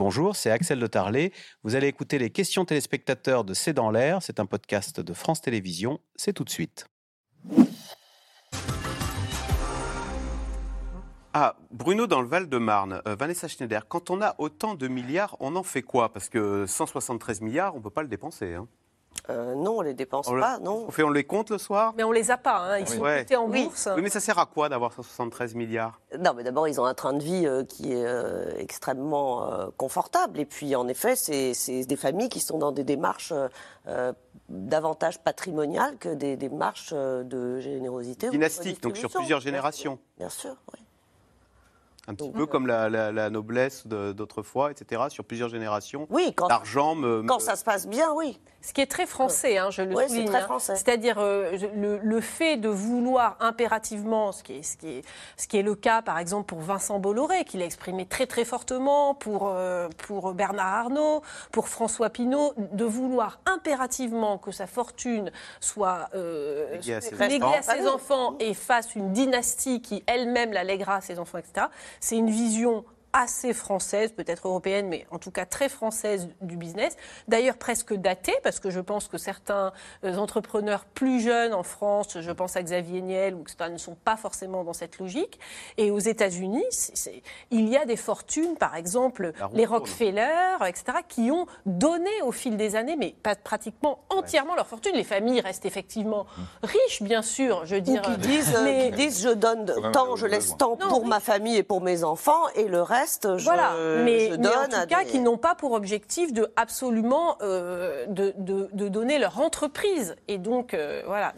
Bonjour, c'est Axel de Tarlet. Vous allez écouter les questions téléspectateurs de C'est dans l'air. C'est un podcast de France Télévisions. C'est tout de suite. Ah, Bruno dans le Val-de-Marne, euh, Vanessa Schneider, quand on a autant de milliards, on en fait quoi? Parce que 173 milliards, on ne peut pas le dépenser. hein. Euh, non, on les dépense On le- pas, non. On, fait, on les compte le soir Mais on les a pas, hein. ils sont Ouais. cotés en Oui. bourse. Oui, mais ça sert à quoi d'avoir 173 milliards? Non, mais d'abord, ils ont un train de vie euh, qui est euh, extrêmement euh, confortable. Et puis, en effet, c'est c'est des familles qui sont dans des démarches davantage patrimoniales que des démarches euh, de générosité. ou de Dynastique, donc sur plusieurs générations. Bien sûr, oui. Un petit peu euh, comme la, la- la noblesse d'autrefois, etc., sur plusieurs générations. Oui, quand, L'argent me... quand ça se passe bien, oui. Ce qui est très français, hein, je le Oui, c'est souligne. très hein. français. C'est-à-dire euh, le, le fait de vouloir impérativement, ce qui, est, ce, qui est, ce qui est le cas par exemple pour Vincent Bolloré, qu'il a exprimé très très fortement, pour, euh, pour Bernard Arnault, pour François Pinault, de vouloir impérativement que sa fortune soit euh, Léguée à ses léguée enfants. à ses enfants et fasse une dynastie qui elle-même la lèguera à ses enfants, etc. C'est une vision assez française, peut-être européenne, mais en tout cas très française du business. D'ailleurs presque datée, parce que je pense que certains euh, entrepreneurs plus jeunes en France, je pense à Xavier Niel, ou etc., ne sont pas forcément dans cette logique. Et aux États-Unis, c'est- c'est- il y a des fortunes, par exemple les. Rockefeller, etc., qui ont donné au fil des années, mais pas pratiquement entièrement leur fortune. Les familles restent effectivement riches, bien sûr, je veux Ou dire. qui disent, euh, mais- qui disent je donne tant, je laisse tant pour ma famille et pour mes enfants, et le reste, je, Voilà, mais, je mais donne en tout cas, des- qui n'ont pas pour objectif de absolument euh, de, de- de donner leur entreprise et donc euh, voilà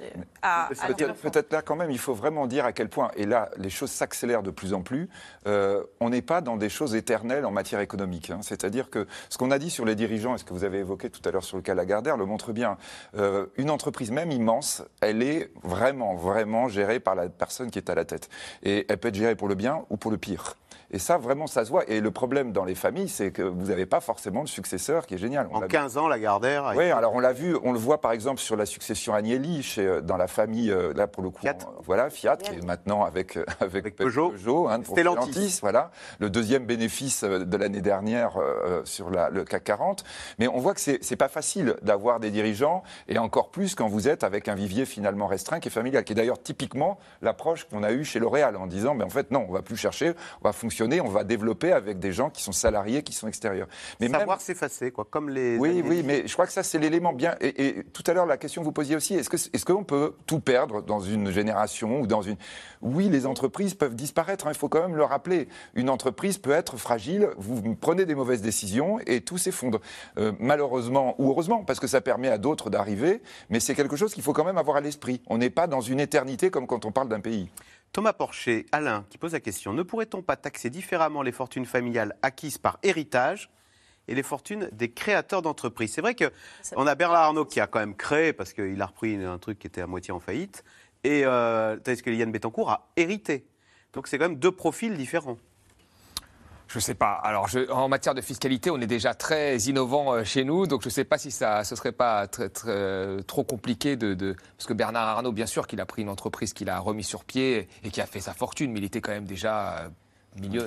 Peut-être là quand même, il faut vraiment dire à quel point, et là les choses s'accélèrent de plus en plus, euh, on n'est pas dans des choses éternelles en matière économique. hein. C'est-à-dire que ce qu'on a dit sur les dirigeants, et ce que vous avez évoqué tout à l'heure sur le cas Lagardère, le montre bien. Euh, une entreprise même immense, elle est vraiment, vraiment gérée par la personne qui est à la tête. Et elle peut être gérée pour le bien ou pour le pire. Et ça, vraiment, ça se voit. Et le problème dans les familles, c'est que vous n'avez pas forcément le successeur qui est génial. On En l'a vu. 15 ans, Lagardère... a Oui, été- alors on l'a vu, on le voit par exemple sur la succession Agnelli, chez, euh, dans la famille, euh, là pour le coup, Fiat. voilà, Fiat, qui est maintenant avec, euh, avec, Avec Peugeot. hein, pour Stellantis. voilà, le deuxième bénéfice de l'année dernière euh, sur la- le CAC 40. Mais on voit que c'est c'est pas facile d'avoir des dirigeants, et encore plus quand vous êtes avec un vivier finalement restreint qui est familial, qui est d'ailleurs typiquement l'approche qu'on a eue chez L'Oréal, en disant, mais en fait non, on va plus chercher, on va fonctionner, on va développer avec des gens qui sont salariés, qui sont extérieurs. Mais même- Savoir s'effacer, quoi, comme les... oui, oui, mais je crois que ça, c'est l'élément bien. Et, et tout à l'heure, la question que vous posiez aussi, est-ce que est-ce qu'on peut tout perdre dans une génération ou dans une? Oui, les entreprises peuvent disparaître. hein, il faut quand même le rappeler. Une entreprise peut être fragile. Vous prenez des mauvaises décisions et tout s'effondre. Euh, malheureusement ou heureusement, parce que ça permet à d'autres d'arriver. Mais c'est quelque chose qu'il faut quand même avoir à l'esprit. On n'est pas dans une éternité comme quand on parle d'un pays. Thomas Porcher, Alain, qui pose la question ne pourrait-on pas taxer différemment les fortunes familiales acquises par héritage et les fortunes des créateurs d'entreprises? C'est vrai que on a Bernard Arnault qui a quand même créé parce qu'il a repris un truc qui était à moitié en faillite, et euh, tandis que Liliane Bettencourt a hérité. Donc c'est quand même deux profils différents. Je sais pas. Alors, je- en matière de fiscalité, on est déjà très innovant euh, chez nous, donc je ne sais pas si ça, ce serait pas très, très, euh, trop compliqué de, de- parce que Bernard Arnault, bien sûr, qu'il a pris une entreprise qu'il a remis sur pied et qui a fait sa fortune, mais il était quand même déjà euh,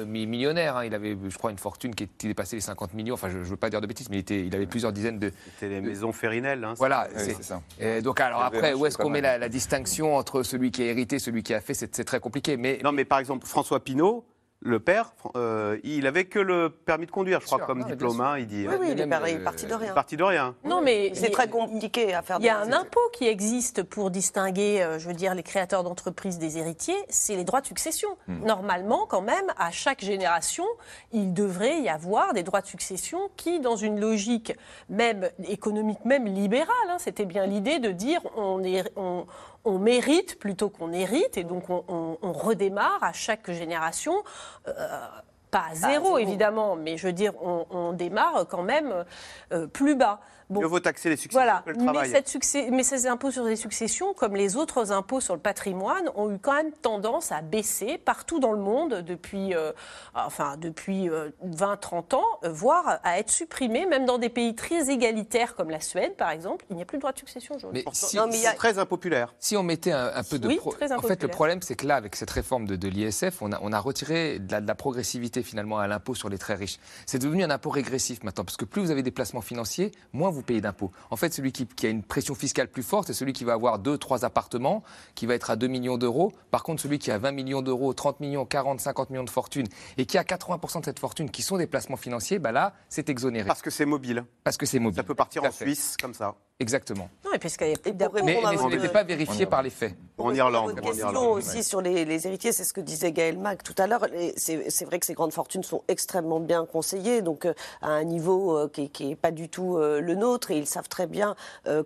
millionnaire. hein. Il avait, je crois, une fortune qui était dépassée les 50 millions. Enfin, je ne veux pas dire de bêtises, mais il, était, il avait plusieurs dizaines de. C'était les maisons Férinel. hein, Voilà. C'est- ça. et donc, alors après, où est-ce qu'on met la, la distinction entre celui qui a hérité, celui qui a fait C'est c'est très compliqué. Mais Non, mais par exemple, François Pinault, le père, euh, il avait que le permis de conduire, je crois, sûr. comme Non, diplôme. sûr. hein, il dit. Oui, oui, il est euh, parti de rien. parti de rien. Non, mais C'est très compliqué à faire. Il y a un impôt qui existe pour distinguer, euh, je veux dire, les créateurs d'entreprises des héritiers, c'est les droits de succession. Normalement, quand même, à chaque génération, il devrait y avoir des droits de succession qui, dans une logique même économique, même libérale, hein, c'était bien l'idée de dire on, est, on, on mérite plutôt qu'on hérite, et donc on, redémarre à chaque génération. euh, pas à zéro, zéro. évidemment, mais je veux dire, on, on démarre quand même euh, plus bas. Bon. Mieux vaut taxer les Voilà, que le mais, travail. cette succès- mais ces impôts sur les successions, comme les autres impôts sur le patrimoine, ont eu quand même tendance à baisser partout dans le monde depuis, euh, enfin, depuis 20-30 ans, euh, voire à être supprimés, même dans des pays très égalitaires comme la Suède, par exemple. Il n'y a plus de droit de succession aujourd'hui. Mais Pourtant, si- Non, mais il y a- C'est très impopulaire. Si on mettait un, un peu de... Oui, pro- très En fait, le problème, c'est que là, avec cette réforme de, de l'ISF, on a, on a retiré de la, de la progressivité finalement à l'impôt sur les très riches. C'est devenu un impôt régressif maintenant, parce que plus vous avez des placements financiers, moins vous payez d'impôts. En fait, celui qui, qui, a une pression fiscale plus forte, c'est celui qui va avoir deux, trois appartements, qui va être à 2 millions d'euros. Par contre, celui qui a 20 millions d'euros, 30 millions, 40, 50 millions de fortune, et qui a 80% de cette fortune qui sont des placements financiers, bah là, c'est exonéré. Parce que c'est mobile. Parce que c'est mobile. Ça peut partir en Suisse comme ça. Exactement. Non, et puisqu'il y a plus d'impôts. Mais, mais ce n'était pas vérifié par les faits. En Irlande. Votre en question Irlande. aussi sur les, les héritiers, c'est ce que disait Gaël Mac tout à l'heure. C'est vrai que ces grandes fortunes sont extrêmement bien conseillées, donc euh, à un niveau euh, qui n'est pas du tout euh, le nôtre, et ils savent très bien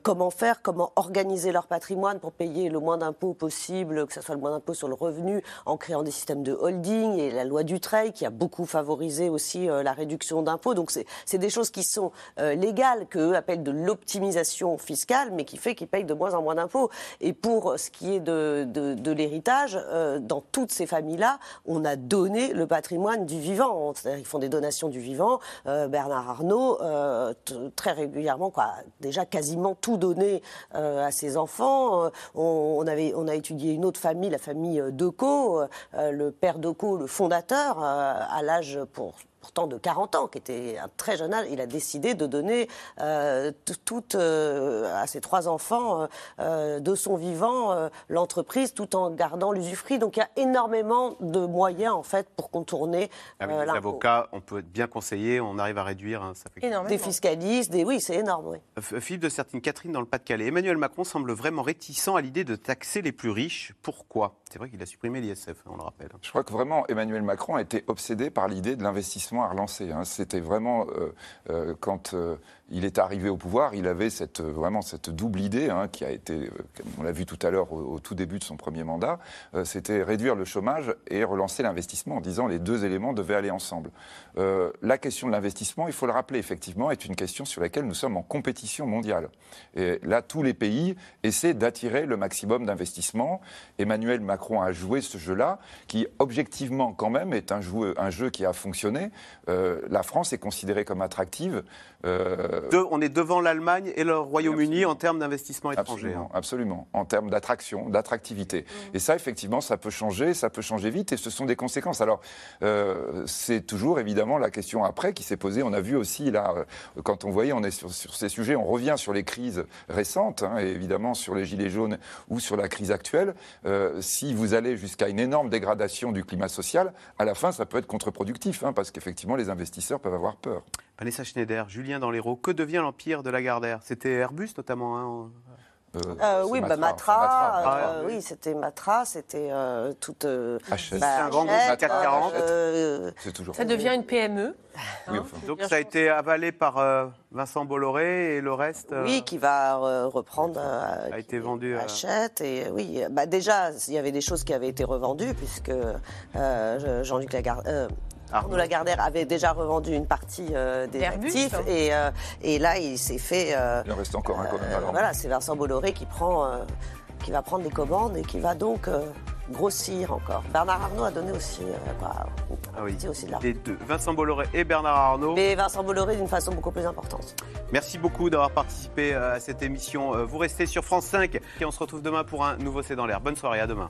comment faire, comment organiser leur patrimoine pour payer le moins d'impôts possible, que ce soit le moins d'impôts sur le revenu, en créant des systèmes de holding, et la loi Dutreil qui a beaucoup favorisé aussi la réduction d'impôts. Donc c'est des choses qui sont légales, qu'eux appellent de l'optimisation fiscale, mais qui fait qu'ils payent de moins en moins d'impôts. Et pour ce qui est de, l'héritage, euh, dans toutes ces familles-là, on a donné le patrimoine du vivant. C'est-à-dire qu'ils font des donations du vivant. Euh, Bernard Arnault, euh, très régulièrement, quoi, déjà quasiment tout donné à ses enfants. On, on avait, on a étudié une autre famille, la famille Decaux. Le père Decaux, le fondateur, à l'âge pour pourtant de 40 ans, qui était un très jeune âge, il a décidé de donner euh, toute euh, à ses trois enfants euh, de son vivant euh, l'entreprise, tout en gardant l'usufruit. Donc il y a énormément de moyens en fait pour contourner Avec euh, les l'impôt. avocats, on peut être bien conseillé, on arrive à réduire. hein, ça fait... Énormément. Des fiscalistes, des oui, c'est énorme. Oui. Philippe de Sertine, Catherine dans le Pas-de-Calais. Emmanuel Macron semble vraiment réticent à l'idée de taxer les plus riches. Pourquoi? C'est vrai qu'il a supprimé l'ISF, on le rappelle. Je crois que vraiment Emmanuel Macron a été obsédé par l'idée de l'investissement à relancer. hein. C'était vraiment euh, euh, quand euh, il est arrivé au pouvoir, il avait cette, euh, vraiment cette double idée hein, qui a été, euh, on l'a vu tout à l'heure au, tout début de son premier mandat, euh, c'était réduire le chômage et relancer l'investissement en disant les deux éléments devaient aller ensemble. Euh, la question de l'investissement, il faut le rappeler effectivement, est une question sur laquelle nous sommes en compétition mondiale. Et là, tous les pays essaient d'attirer le maximum d'investissement. Emmanuel Macron a joué ce jeu-là, qui objectivement quand même est un jeu, un jeu qui a fonctionné. Euh, la France est considérée comme attractive. Euh, Deux- on est devant l'Allemagne et le Royaume-Uni en termes d'investissement étranger. Absolument, hein. absolument, en termes d'attraction, d'attractivité. Et ça, effectivement, ça peut changer, ça peut changer vite, et ce sont des conséquences. Alors, euh, c'est toujours évidemment la question après qui s'est posée. On a vu aussi là, euh, quand on voyait, on est sur, sur ces sujets, on revient sur les crises récentes, hein, et évidemment sur les gilets jaunes ou sur la crise actuelle. Euh, si vous allez jusqu'à une énorme dégradation du climat social, à la fin, ça peut être contre-productif, hein, parce qu'effectivement, les investisseurs peuvent avoir peur. Vanessa Schneider, Julien dans l'Hérault. Que devient l'empire de Lagardère? C'était Airbus notamment. hein. Euh, Euh, oui, bah, Matra, Matra, Matra, euh, Matra. oui, c'était Matra, c'était euh, toute. euh, Hachette. bah, C'est un grand groupe Hachette, 440. euh, C'est toujours. Ça devient une PME. Oui, hein. enfin. Donc ça a été avalé par euh, Vincent Bolloré et le reste euh, Oui, qui va euh, reprendre. euh, a été vendu à- Achète et oui, bah déjà il y avait des choses qui avaient été revendues puisque euh, Jean-Luc Lagarde. Arnaud Lagardère avait déjà revendu une partie euh, des actifs hein. et, euh, et là il s'est fait. euh, Il en reste encore un quand même. euh, alors. voilà, c'est Vincent Bolloré qui prend, euh, qui va prendre les commandes et qui va donc euh, grossir encore. Bernard Arnault a donné aussi, euh, bah, Ah oui. aussi de les deux, Vincent Bolloré et Bernard Arnault. Mais Vincent Bolloré d'une façon beaucoup plus importante. Merci beaucoup d'avoir participé à cette émission. Vous restez sur France 5 et on se retrouve demain pour un nouveau C'est dans l'air. Bonne soirée, à demain.